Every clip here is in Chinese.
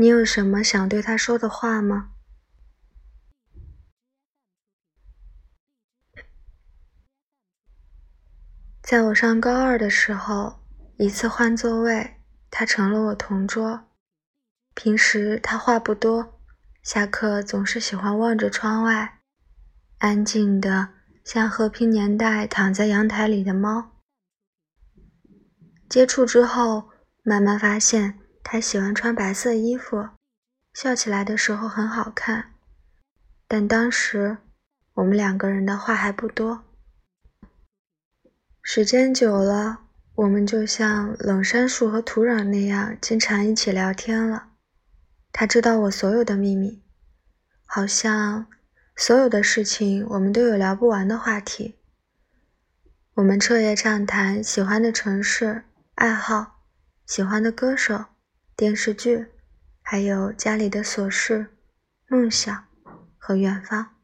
你有什么想对他说的话吗？在我上高二的时候，一次换座位，他成了我同桌。平时他话不多，下课总是喜欢望着窗外，安静的像和平年代躺在阳台里的猫。接触之后，慢慢发现他喜欢穿白色衣服，笑起来的时候很好看。但当时我们两个人的话还不多。时间久了，我们就像冷杉树和土壤那样，经常一起聊天了。他知道我所有的秘密，好像所有的事情我们都有聊不完的话题。我们彻夜畅谈喜欢的城市、爱好、喜欢的歌手、电视剧，还有家里的琐事、梦想和远方。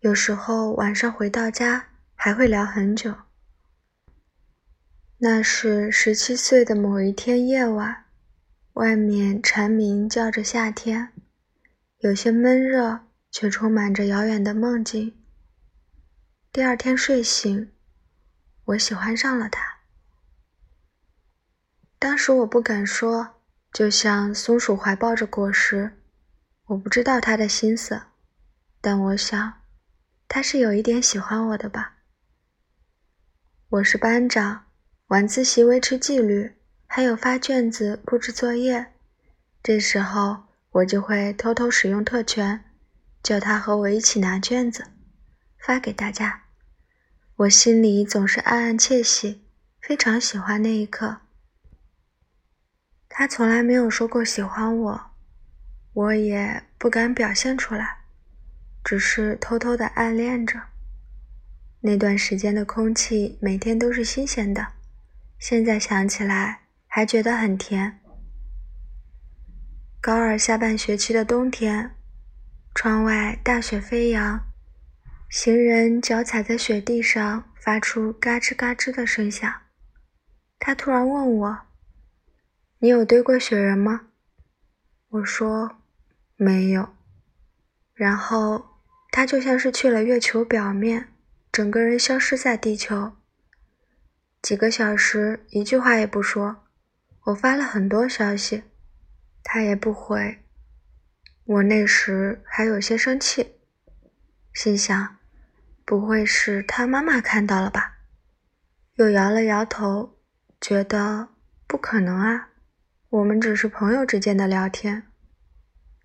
有时候晚上回到家。还会聊很久。那是十七岁的某一天夜晚，外面蝉鸣叫着夏天，有些闷热，却充满着遥远的梦境。第二天睡醒，我喜欢上了他。当时我不敢说，就像松鼠怀抱着果实，我不知道他的心思，但我想，他是有一点喜欢我的吧。我是班长，晚自习维持纪律，还有发卷子、布置作业。这时候我就会偷偷使用特权，叫他和我一起拿卷子，发给大家。我心里总是暗暗窃喜，非常喜欢那一刻。他从来没有说过喜欢我，我也不敢表现出来，只是偷偷的暗恋着。那段时间的空气每天都是新鲜的，现在想起来还觉得很甜。高二下半学期的冬天，窗外大雪飞扬，行人脚踩在雪地上发出嘎吱嘎吱的声响。他突然问我：“你有堆过雪人吗？”我说：“没有。”然后他就像是去了月球表面。整个人消失在地球，几个小时一句话也不说。我发了很多消息，他也不回。我那时还有些生气，心想不会是他妈妈看到了吧？又摇了摇头，觉得不可能啊，我们只是朋友之间的聊天。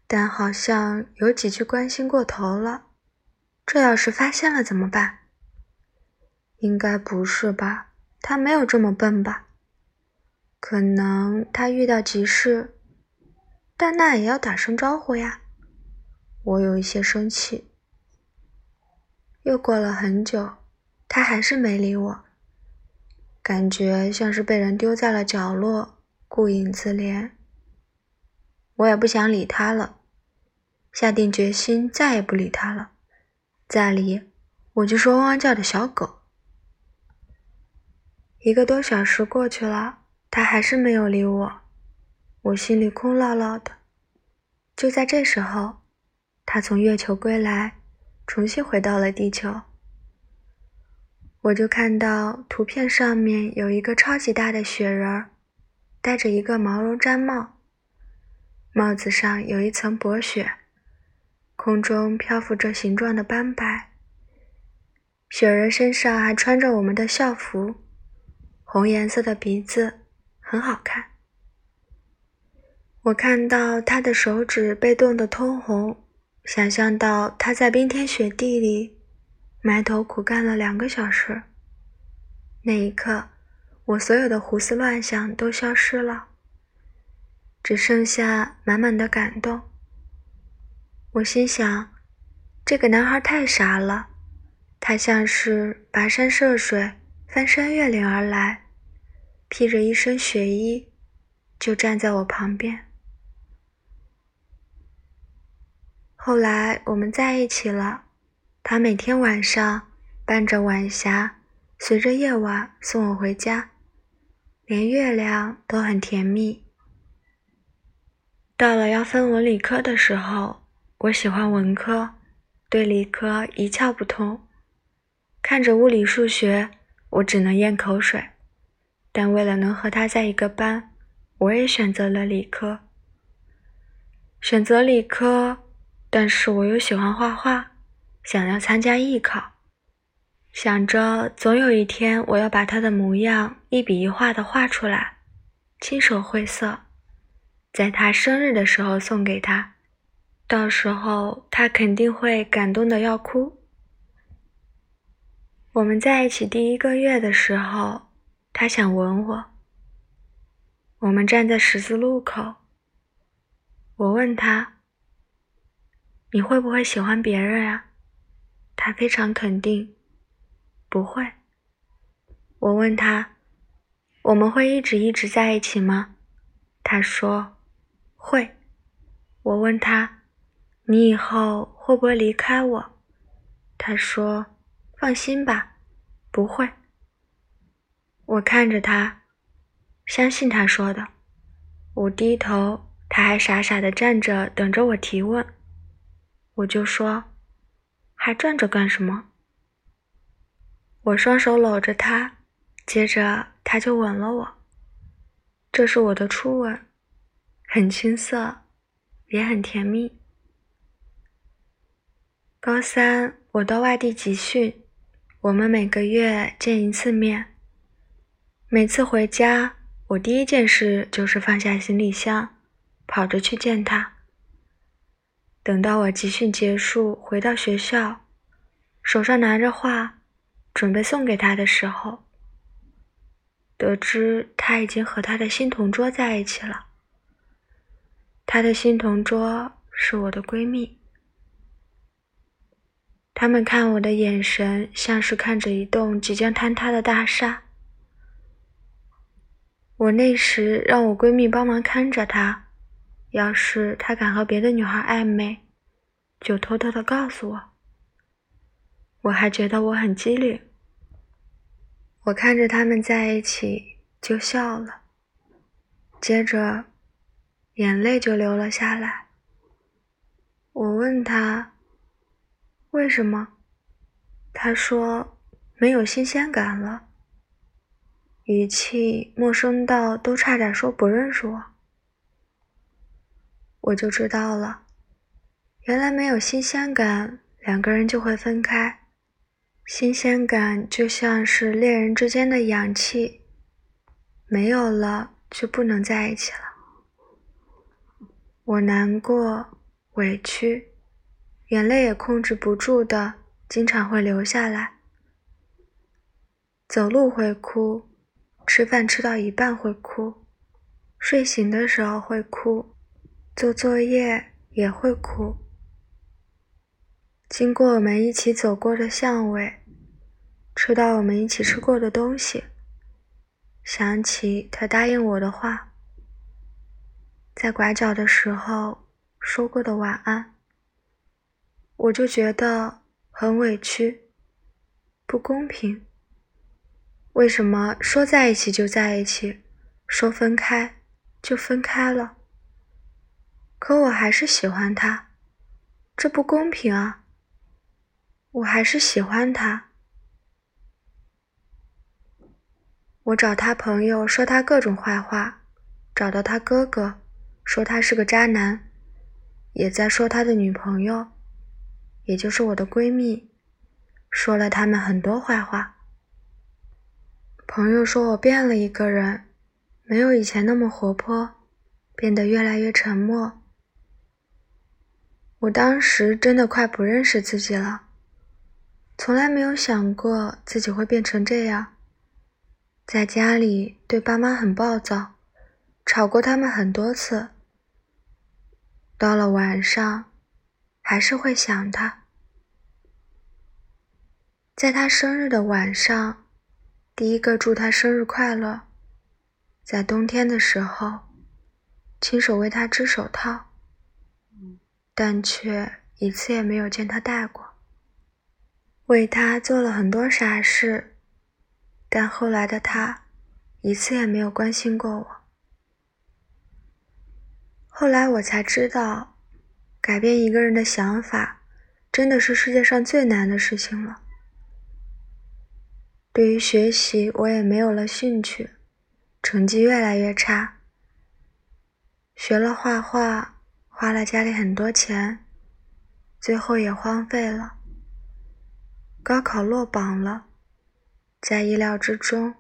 但好像有几句关心过头了，这要是发现了怎么办？应该不是吧？他没有这么笨吧？可能他遇到急事，但那也要打声招呼呀。我有一些生气。又过了很久，他还是没理我，感觉像是被人丢在了角落，顾影自怜。我也不想理他了，下定决心再也不理他了。再理，我就是汪汪叫的小狗。一个多小时过去了，他还是没有理我，我心里空落落的。就在这时候，他从月球归来，重新回到了地球。我就看到图片上面有一个超级大的雪人儿，戴着一个毛绒毡帽，帽子上有一层薄雪，空中漂浮着形状的斑白。雪人身上还穿着我们的校服。红颜色的鼻子很好看。我看到他的手指被冻得通红，想象到他在冰天雪地里埋头苦干了两个小时。那一刻，我所有的胡思乱想都消失了，只剩下满满的感动。我心想，这个男孩太傻了，他像是跋山涉水。翻山越岭而来，披着一身雪衣，就站在我旁边。后来我们在一起了，他每天晚上伴着晚霞，随着夜晚送我回家，连月亮都很甜蜜。到了要分文理科的时候，我喜欢文科，对理科一窍不通。看着物理、数学，我只能咽口水。但为了能和他在一个班，我也选择了理科。选择理科，但是我又喜欢画画，想要参加艺考，想着总有一天我要把他的模样一笔一画的画出来，亲手绘色，在他生日的时候送给他，到时候他肯定会感动的要哭。我们在一起第一个月的时候。他想吻我。我们站在十字路口。我问他：“你会不会喜欢别人啊？”他非常肯定：“不会。”我问他：“我们会一直一直在一起吗？”他说：“会。”我问他：“你以后会不会离开我？”他说：“放心吧，不会。”我看着他，相信他说的。我低头，他还傻傻的站着等着我提问。我就说：“还站着干什么？”我双手搂着他，接着他就吻了我。这是我的初吻，很青涩，也很甜蜜。高三，我到外地集训，我们每个月见一次面。每次回家，我第一件事就是放下行李箱，跑着去见他。等到我集训结束，回到学校，手上拿着画，准备送给他的时候，得知他已经和他的新同桌在一起了。他的新同桌是我的闺蜜，他们看我的眼神像是看着一栋即将坍塌的大厦。我那时让我闺蜜帮忙看着他，要是他敢和别的女孩暧昧，就偷偷的告诉我。我还觉得我很机灵。我看着他们在一起就笑了，接着眼泪就流了下来。我问他为什么，他说没有新鲜感了。语气陌生到都差点说不认识我，我就知道了，原来没有新鲜感，两个人就会分开。新鲜感就像是恋人之间的氧气，没有了就不能在一起了。我难过、委屈，眼泪也控制不住的，经常会流下来。走路会哭。吃饭吃到一半会哭，睡醒的时候会哭，做作业也会哭。经过我们一起走过的巷尾，吃到我们一起吃过的东西，想起他答应我的话，在拐角的时候说过的晚安，我就觉得很委屈，不公平。为什么说在一起就在一起，说分开就分开了？可我还是喜欢他，这不公平啊！我还是喜欢他。我找他朋友说他各种坏话，找到他哥哥说他是个渣男，也在说他的女朋友，也就是我的闺蜜，说了他们很多坏话。朋友说我变了一个人，没有以前那么活泼，变得越来越沉默。我当时真的快不认识自己了，从来没有想过自己会变成这样。在家里对爸妈很暴躁，吵过他们很多次。到了晚上，还是会想他。在他生日的晚上。第一个祝他生日快乐，在冬天的时候，亲手为他织手套，但却一次也没有见他戴过。为他做了很多傻事，但后来的他，一次也没有关心过我。后来我才知道，改变一个人的想法，真的是世界上最难的事情了。对于学习，我也没有了兴趣，成绩越来越差。学了画画，花了家里很多钱，最后也荒废了。高考落榜了，在意料之中，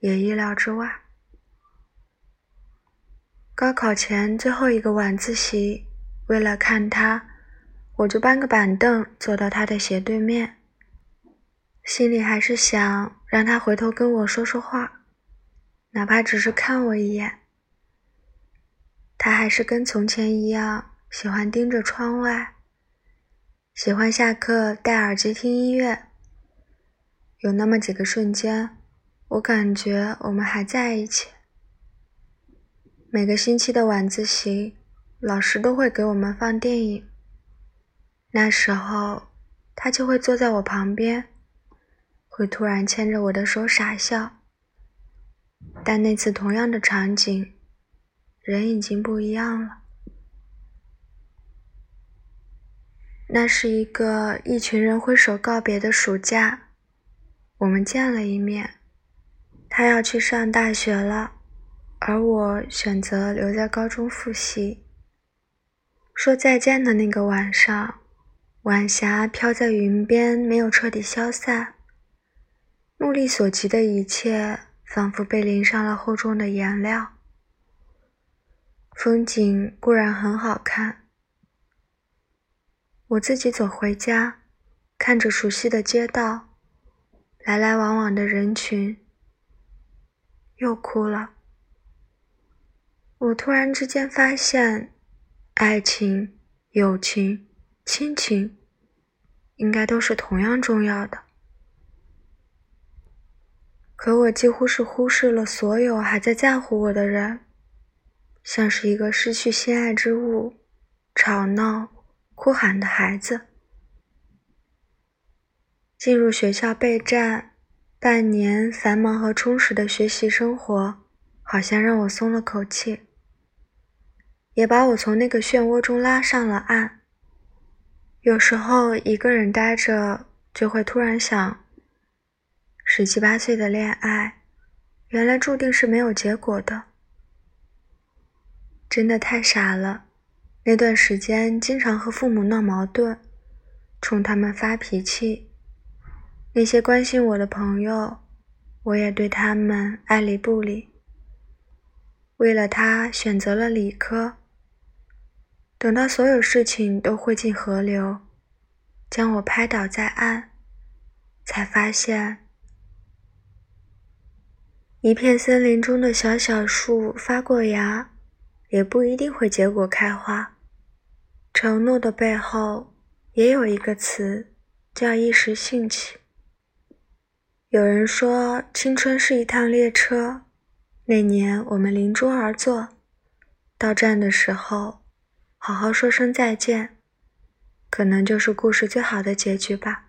也意料之外。高考前最后一个晚自习，为了看他，我就搬个板凳坐到他的斜对面，心里还是想让他回头跟我说说话，哪怕只是看我一眼。他还是跟从前一样，喜欢盯着窗外，喜欢下课戴耳机听音乐。有那么几个瞬间，我感觉我们还在一起。每个星期的晚自习，老师都会给我们放电影。那时候，他就会坐在我旁边，会突然牵着我的手傻笑。但那次同样的场景，人已经不一样了。那是一个一群人挥手告别的暑假，我们见了一面。他要去上大学了。而我选择留在高中复习。说再见的那个晚上，晚霞飘在云边，没有彻底消散。目力所及的一切，仿佛被淋上了厚重的颜料。风景固然很好看，我自己走回家，看着熟悉的街道，来来往往的人群，又哭了。我突然之间发现，爱情、友情、亲情，应该都是同样重要的。可我几乎是忽视了所有还在在乎我的人，像是一个失去心爱之物、吵闹、哭喊的孩子。进入学校备战，半年繁忙和充实的学习生活，好像让我松了口气。也把我从那个漩涡中拉上了岸。有时候一个人呆着，就会突然想：十七八岁的恋爱，原来注定是没有结果的。真的太傻了。那段时间经常和父母闹矛盾，冲他们发脾气。那些关心我的朋友，我也对他们爱理不理。为了他，选择了理科。等到所有事情都汇进河流，将我拍倒在岸，才发现，一片森林中的小小树发过芽，也不一定会结果开花。承诺的背后，也有一个词，叫一时兴起。有人说，青春是一趟列车，那年我们临桌而坐，到站的时候。好好说声再见，可能就是故事最好的结局吧。